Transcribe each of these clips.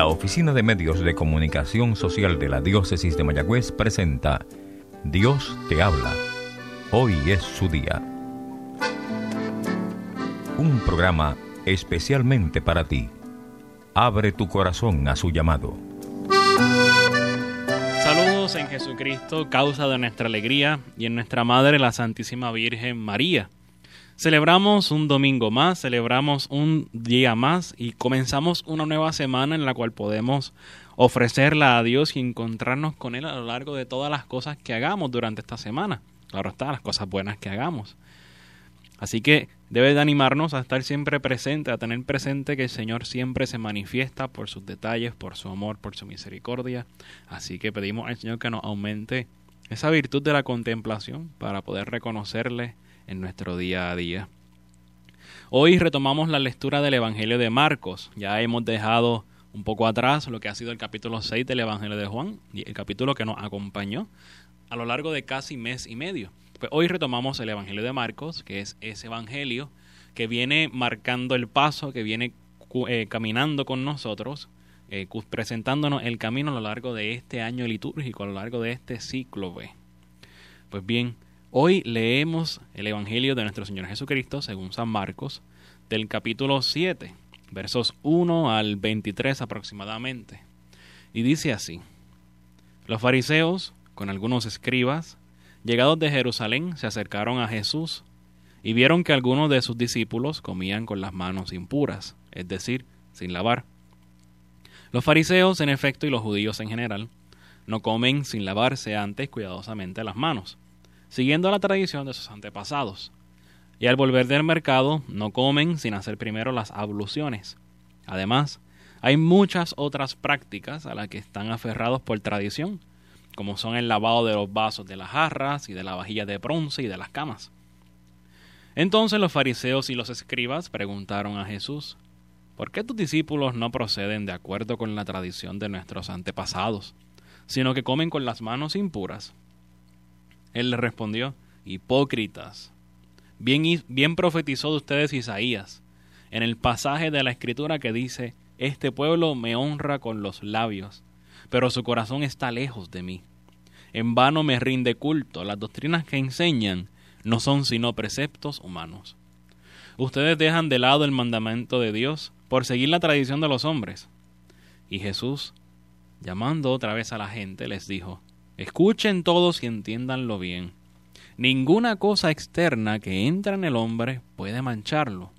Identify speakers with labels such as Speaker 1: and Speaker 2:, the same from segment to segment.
Speaker 1: La Oficina de Medios de Comunicación Social de la Diócesis de Mayagüez presenta Dios te habla. Hoy es su día. Un programa especialmente para ti. Abre tu corazón a su llamado.
Speaker 2: Saludos en Jesucristo, causa de nuestra alegría, y en nuestra Madre la Santísima Virgen María. Celebramos un domingo más, celebramos un día más y comenzamos una nueva semana en la cual podemos ofrecerla a Dios y encontrarnos con Él a lo largo de todas las cosas que hagamos durante esta semana. Claro está, las cosas buenas que hagamos. Así que debe de animarnos a estar siempre presente, a tener presente que el Señor siempre se manifiesta por sus detalles, por su amor, por su misericordia. Así que pedimos al Señor que nos aumente esa virtud de la contemplación para poder reconocerle en nuestro día a día. Hoy retomamos la lectura del Evangelio de Marcos. Ya hemos dejado un poco atrás lo que ha sido el capítulo 6 del Evangelio de Juan, el capítulo que nos acompañó a lo largo de casi mes y medio. Pues hoy retomamos el Evangelio de Marcos, que es ese Evangelio que viene marcando el paso, que viene eh, caminando con nosotros, eh, presentándonos el camino a lo largo de este año litúrgico, a lo largo de este ciclo. Pues bien, Hoy leemos el Evangelio de nuestro Señor Jesucristo según San Marcos, del capítulo 7, versos 1 al 23 aproximadamente. Y dice así, los fariseos, con algunos escribas, llegados de Jerusalén, se acercaron a Jesús y vieron que algunos de sus discípulos comían con las manos impuras, es decir, sin lavar. Los fariseos, en efecto, y los judíos en general, no comen sin lavarse antes cuidadosamente las manos siguiendo la tradición de sus antepasados. Y al volver del mercado no comen sin hacer primero las abluciones. Además, hay muchas otras prácticas a las que están aferrados por tradición, como son el lavado de los vasos de las jarras y de la vajilla de bronce y de las camas. Entonces los fariseos y los escribas preguntaron a Jesús, ¿por qué tus discípulos no proceden de acuerdo con la tradición de nuestros antepasados, sino que comen con las manos impuras? Él le respondió, hipócritas. Bien, bien profetizó de ustedes Isaías en el pasaje de la escritura que dice, este pueblo me honra con los labios, pero su corazón está lejos de mí. En vano me rinde culto, las doctrinas que enseñan no son sino preceptos humanos. Ustedes dejan de lado el mandamiento de Dios por seguir la tradición de los hombres. Y Jesús, llamando otra vez a la gente, les dijo, Escuchen todos y entiéndanlo bien. Ninguna cosa externa que entra en el hombre puede mancharlo.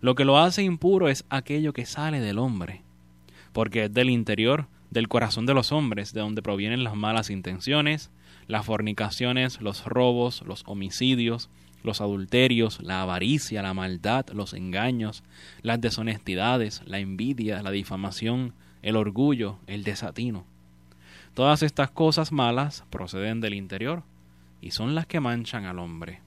Speaker 2: Lo que lo hace impuro es aquello que sale del hombre, porque es del interior, del corazón de los hombres, de donde provienen las malas intenciones, las fornicaciones, los robos, los homicidios, los adulterios, la avaricia, la maldad, los engaños, las deshonestidades, la envidia, la difamación, el orgullo, el desatino. Todas estas cosas malas proceden del interior y son las que manchan al hombre.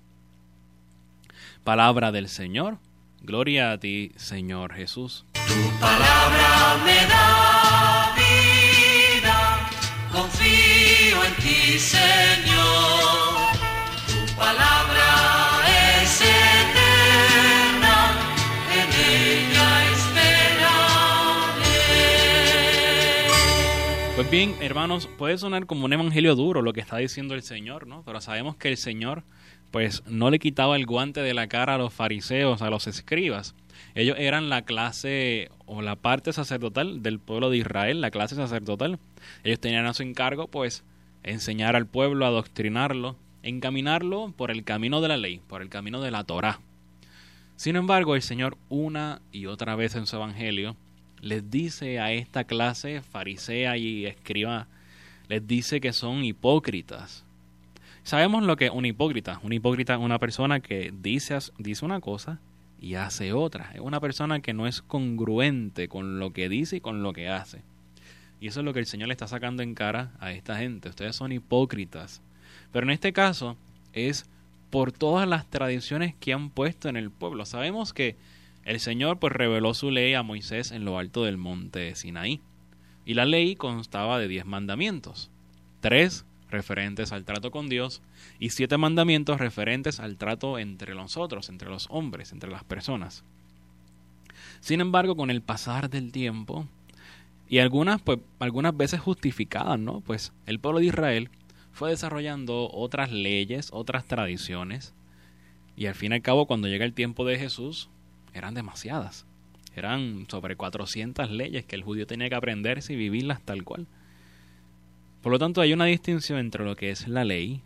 Speaker 2: Palabra del Señor. Gloria a ti, Señor Jesús.
Speaker 3: Tu palabra me da vida, confío en ti, Señor.
Speaker 2: Pues bien, hermanos, puede sonar como un evangelio duro lo que está diciendo el Señor, ¿no? Pero sabemos que el Señor, pues, no le quitaba el guante de la cara a los fariseos, a los escribas. Ellos eran la clase o la parte sacerdotal del pueblo de Israel, la clase sacerdotal. Ellos tenían a su encargo, pues, enseñar al pueblo, adoctrinarlo, encaminarlo por el camino de la ley, por el camino de la Torá. Sin embargo, el Señor una y otra vez en su evangelio les dice a esta clase farisea y escriba, les dice que son hipócritas. Sabemos lo que es un hipócrita. Un hipócrita es una persona que dice, dice una cosa y hace otra. Es una persona que no es congruente con lo que dice y con lo que hace. Y eso es lo que el Señor le está sacando en cara a esta gente. Ustedes son hipócritas. Pero en este caso es por todas las tradiciones que han puesto en el pueblo. Sabemos que el Señor pues reveló su ley a Moisés en lo alto del monte Sinaí. Y la ley constaba de diez mandamientos. Tres referentes al trato con Dios y siete mandamientos referentes al trato entre nosotros, entre los hombres, entre las personas. Sin embargo, con el pasar del tiempo, y algunas, pues, algunas veces justificadas, ¿no? Pues el pueblo de Israel fue desarrollando otras leyes, otras tradiciones, y al fin y al cabo, cuando llega el tiempo de Jesús, eran demasiadas. Eran sobre 400 leyes que el judío tenía que aprenderse y vivirlas tal cual. Por lo tanto, hay una distinción entre lo que es la ley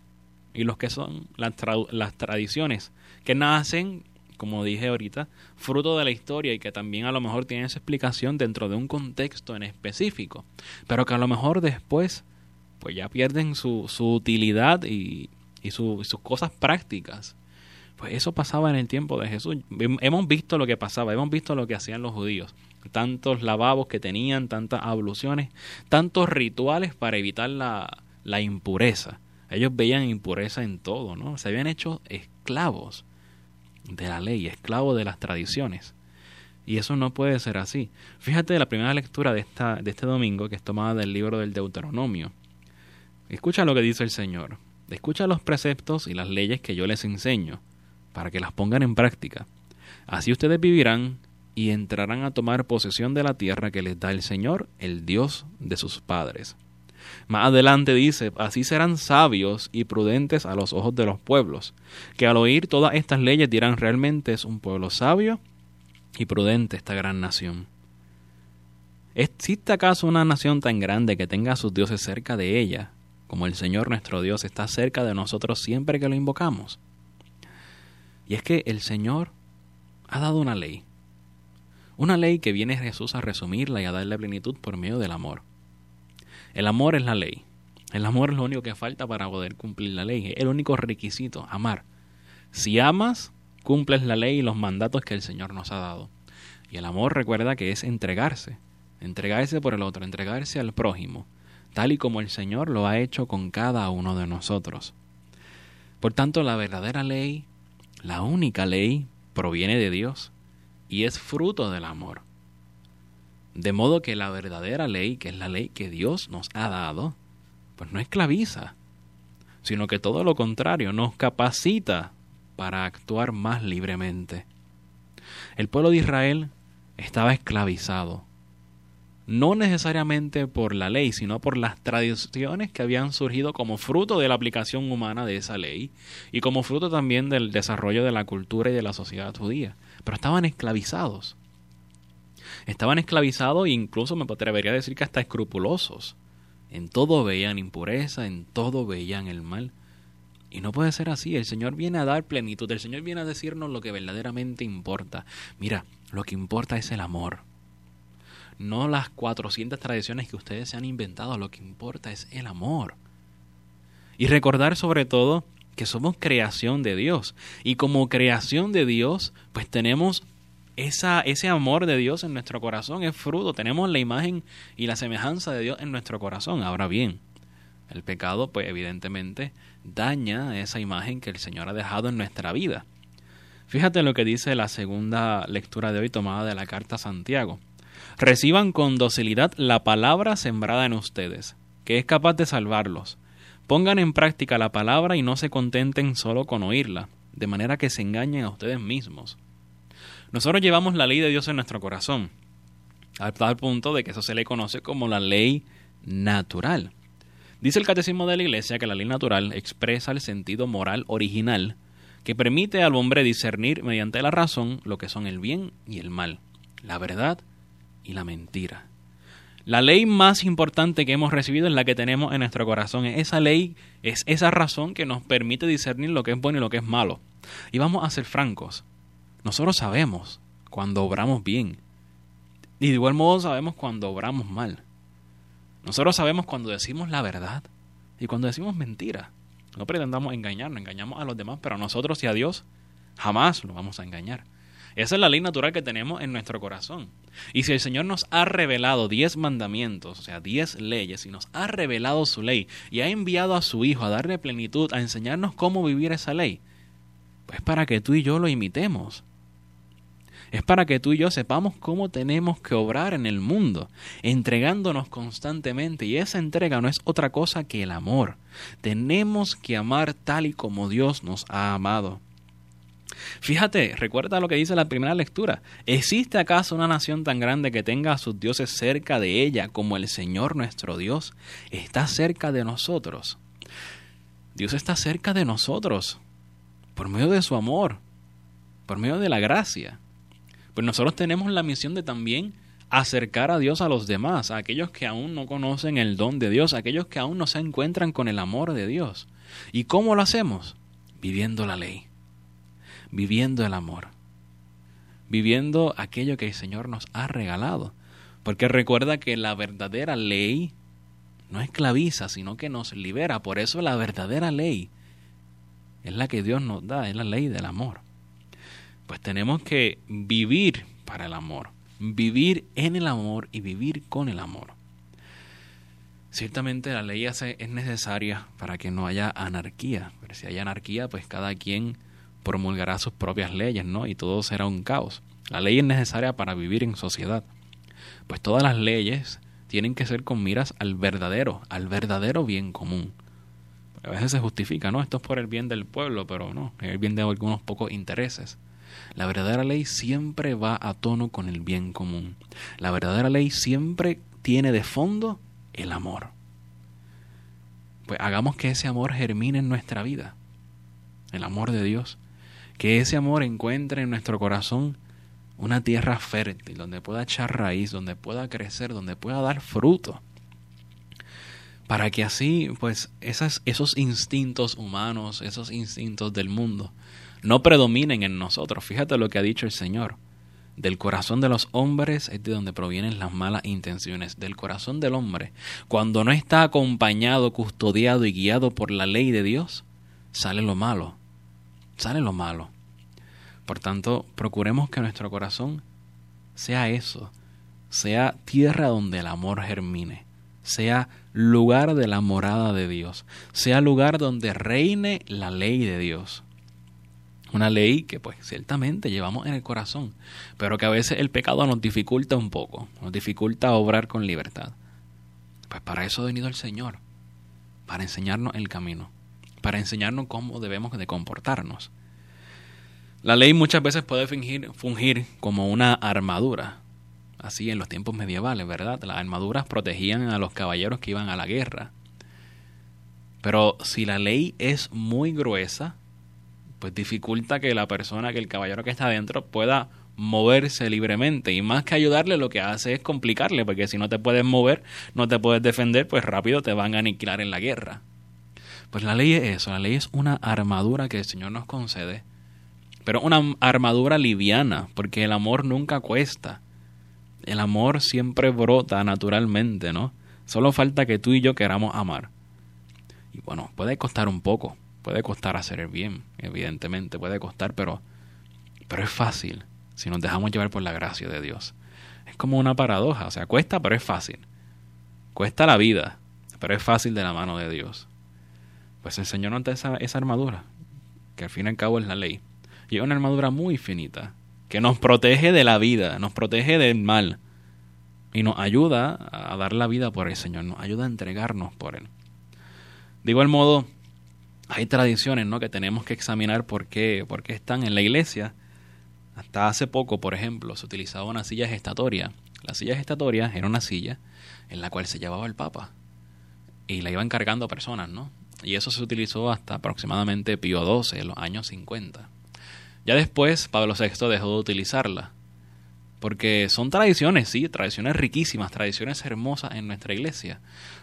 Speaker 2: y lo que son las, las tradiciones, que nacen como dije ahorita, fruto de la historia y que también a lo mejor tiene esa explicación dentro de un contexto en específico, pero que a lo mejor después pues ya pierden su, su utilidad y, y sus cosas prácticas. Pues eso pasaba en el tiempo de Jesús. Hemos visto lo que pasaba, hemos visto lo que hacían los judíos. Tantos lavabos que tenían, tantas abluciones, tantos rituales para evitar la, la impureza. Ellos veían impureza en todo, ¿no? Se habían hecho esclavos de la ley, esclavo de las tradiciones. Y eso no puede ser así. Fíjate la primera lectura de, esta, de este domingo, que es tomada del libro del Deuteronomio. Escucha lo que dice el Señor. Escucha los preceptos y las leyes que yo les enseño, para que las pongan en práctica. Así ustedes vivirán y entrarán a tomar posesión de la tierra que les da el Señor, el Dios de sus padres. Más adelante dice, así serán sabios y prudentes a los ojos de los pueblos, que al oír todas estas leyes dirán realmente es un pueblo sabio y prudente esta gran nación. ¿Existe acaso una nación tan grande que tenga a sus dioses cerca de ella, como el Señor nuestro Dios está cerca de nosotros siempre que lo invocamos? Y es que el Señor ha dado una ley, una ley que viene Jesús a resumirla y a darle plenitud por medio del amor. El amor es la ley. El amor es lo único que falta para poder cumplir la ley. Es el único requisito, amar. Si amas, cumples la ley y los mandatos que el Señor nos ha dado. Y el amor recuerda que es entregarse, entregarse por el otro, entregarse al prójimo, tal y como el Señor lo ha hecho con cada uno de nosotros. Por tanto, la verdadera ley, la única ley, proviene de Dios y es fruto del amor. De modo que la verdadera ley, que es la ley que Dios nos ha dado, pues no esclaviza, sino que todo lo contrario, nos capacita para actuar más libremente. El pueblo de Israel estaba esclavizado, no necesariamente por la ley, sino por las tradiciones que habían surgido como fruto de la aplicación humana de esa ley y como fruto también del desarrollo de la cultura y de la sociedad judía. Pero estaban esclavizados. Estaban esclavizados e incluso me atrevería a decir que hasta escrupulosos. En todo veían impureza, en todo veían el mal. Y no puede ser así. El Señor viene a dar plenitud. El Señor viene a decirnos lo que verdaderamente importa. Mira, lo que importa es el amor. No las 400 tradiciones que ustedes se han inventado. Lo que importa es el amor. Y recordar sobre todo que somos creación de Dios. Y como creación de Dios, pues tenemos esa, ese amor de Dios en nuestro corazón es fruto. Tenemos la imagen y la semejanza de Dios en nuestro corazón. Ahora bien, el pecado, pues evidentemente, daña esa imagen que el Señor ha dejado en nuestra vida. Fíjate lo que dice la segunda lectura de hoy tomada de la carta a Santiago. Reciban con docilidad la palabra sembrada en ustedes, que es capaz de salvarlos. Pongan en práctica la palabra y no se contenten solo con oírla, de manera que se engañen a ustedes mismos. Nosotros llevamos la ley de Dios en nuestro corazón, al tal punto de que eso se le conoce como la ley natural. Dice el Catecismo de la Iglesia que la ley natural expresa el sentido moral original que permite al hombre discernir mediante la razón lo que son el bien y el mal, la verdad y la mentira. La ley más importante que hemos recibido es la que tenemos en nuestro corazón. Esa ley es esa razón que nos permite discernir lo que es bueno y lo que es malo. Y vamos a ser francos. Nosotros sabemos cuando obramos bien. Y de igual modo sabemos cuando obramos mal. Nosotros sabemos cuando decimos la verdad y cuando decimos mentira. No pretendamos engañarnos, engañamos a los demás, pero a nosotros y a Dios jamás lo vamos a engañar. Esa es la ley natural que tenemos en nuestro corazón. Y si el Señor nos ha revelado diez mandamientos, o sea, diez leyes, y nos ha revelado su ley, y ha enviado a su Hijo a darle plenitud, a enseñarnos cómo vivir esa ley, pues para que tú y yo lo imitemos es para que tú y yo sepamos cómo tenemos que obrar en el mundo, entregándonos constantemente. Y esa entrega no es otra cosa que el amor. Tenemos que amar tal y como Dios nos ha amado. Fíjate, recuerda lo que dice la primera lectura. ¿Existe acaso una nación tan grande que tenga a sus dioses cerca de ella como el Señor nuestro Dios está cerca de nosotros? Dios está cerca de nosotros por medio de su amor, por medio de la gracia. Pues nosotros tenemos la misión de también acercar a Dios a los demás, a aquellos que aún no conocen el don de Dios, a aquellos que aún no se encuentran con el amor de Dios. ¿Y cómo lo hacemos? Viviendo la ley viviendo el amor, viviendo aquello que el Señor nos ha regalado. Porque recuerda que la verdadera ley no esclaviza, sino que nos libera. Por eso la verdadera ley es la que Dios nos da, es la ley del amor. Pues tenemos que vivir para el amor, vivir en el amor y vivir con el amor. Ciertamente la ley es necesaria para que no haya anarquía, pero si hay anarquía, pues cada quien promulgará sus propias leyes, ¿no? Y todo será un caos. La ley es necesaria para vivir en sociedad. Pues todas las leyes tienen que ser con miras al verdadero, al verdadero bien común. A veces se justifica, ¿no? Esto es por el bien del pueblo, pero no, es el bien de algunos pocos intereses. La verdadera ley siempre va a tono con el bien común. La verdadera ley siempre tiene de fondo el amor. Pues hagamos que ese amor germine en nuestra vida. El amor de Dios que ese amor encuentre en nuestro corazón una tierra fértil, donde pueda echar raíz, donde pueda crecer, donde pueda dar fruto. Para que así, pues, esos instintos humanos, esos instintos del mundo, no predominen en nosotros. Fíjate lo que ha dicho el Señor. Del corazón de los hombres es de donde provienen las malas intenciones. Del corazón del hombre, cuando no está acompañado, custodiado y guiado por la ley de Dios, sale lo malo sale lo malo. Por tanto, procuremos que nuestro corazón sea eso, sea tierra donde el amor germine, sea lugar de la morada de Dios, sea lugar donde reine la ley de Dios. Una ley que pues ciertamente llevamos en el corazón, pero que a veces el pecado nos dificulta un poco, nos dificulta obrar con libertad. Pues para eso ha venido el Señor, para enseñarnos el camino para enseñarnos cómo debemos de comportarnos. La ley muchas veces puede fingir, fungir como una armadura, así en los tiempos medievales, ¿verdad? Las armaduras protegían a los caballeros que iban a la guerra. Pero si la ley es muy gruesa, pues dificulta que la persona, que el caballero que está adentro pueda moverse libremente y más que ayudarle lo que hace es complicarle porque si no te puedes mover, no te puedes defender, pues rápido te van a aniquilar en la guerra. Pues la ley es eso, la ley es una armadura que el Señor nos concede, pero una armadura liviana, porque el amor nunca cuesta. El amor siempre brota naturalmente, ¿no? Solo falta que tú y yo queramos amar. Y bueno, puede costar un poco, puede costar hacer el bien, evidentemente, puede costar, pero, pero es fácil si nos dejamos llevar por la gracia de Dios. Es como una paradoja, o sea, cuesta, pero es fácil. Cuesta la vida, pero es fácil de la mano de Dios pues el Señor nos da esa, armadura, que al fin y al cabo es la ley. Y es una armadura muy finita, que nos protege de la vida, nos protege del mal, y nos ayuda a dar la vida por el Señor, nos ayuda a entregarnos por Él. De igual modo, hay tradiciones ¿no? que tenemos que examinar por qué, por qué están en la iglesia. Hasta hace poco, por ejemplo, se utilizaba una silla gestatoria. La silla gestatoria era una silla en la cual se llevaba el Papa y la iban cargando personas, ¿no? Y eso se utilizó hasta aproximadamente Pío XII, en los años 50. Ya después Pablo VI dejó de utilizarla, porque son tradiciones, sí, tradiciones riquísimas, tradiciones hermosas en nuestra iglesia,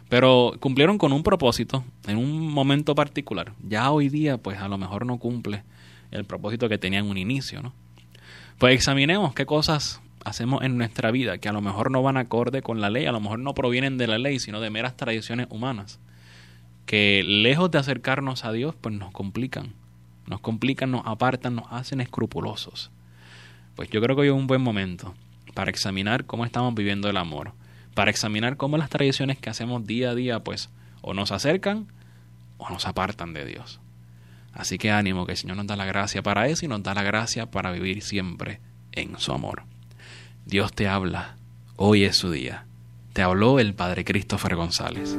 Speaker 2: pero cumplieron con un propósito en un momento particular. Ya hoy día, pues a lo mejor no cumple el propósito que tenía en un inicio, ¿no? Pues examinemos qué cosas hacemos en nuestra vida que a lo mejor no van acorde con la ley, a lo mejor no provienen de la ley, sino de meras tradiciones humanas que lejos de acercarnos a Dios, pues nos complican. Nos complican, nos apartan, nos hacen escrupulosos. Pues yo creo que hoy es un buen momento para examinar cómo estamos viviendo el amor, para examinar cómo las tradiciones que hacemos día a día, pues, o nos acercan o nos apartan de Dios. Así que ánimo, que el Señor nos da la gracia para eso y nos da la gracia para vivir siempre en su amor. Dios te habla, hoy es su día. Te habló el Padre Christopher González.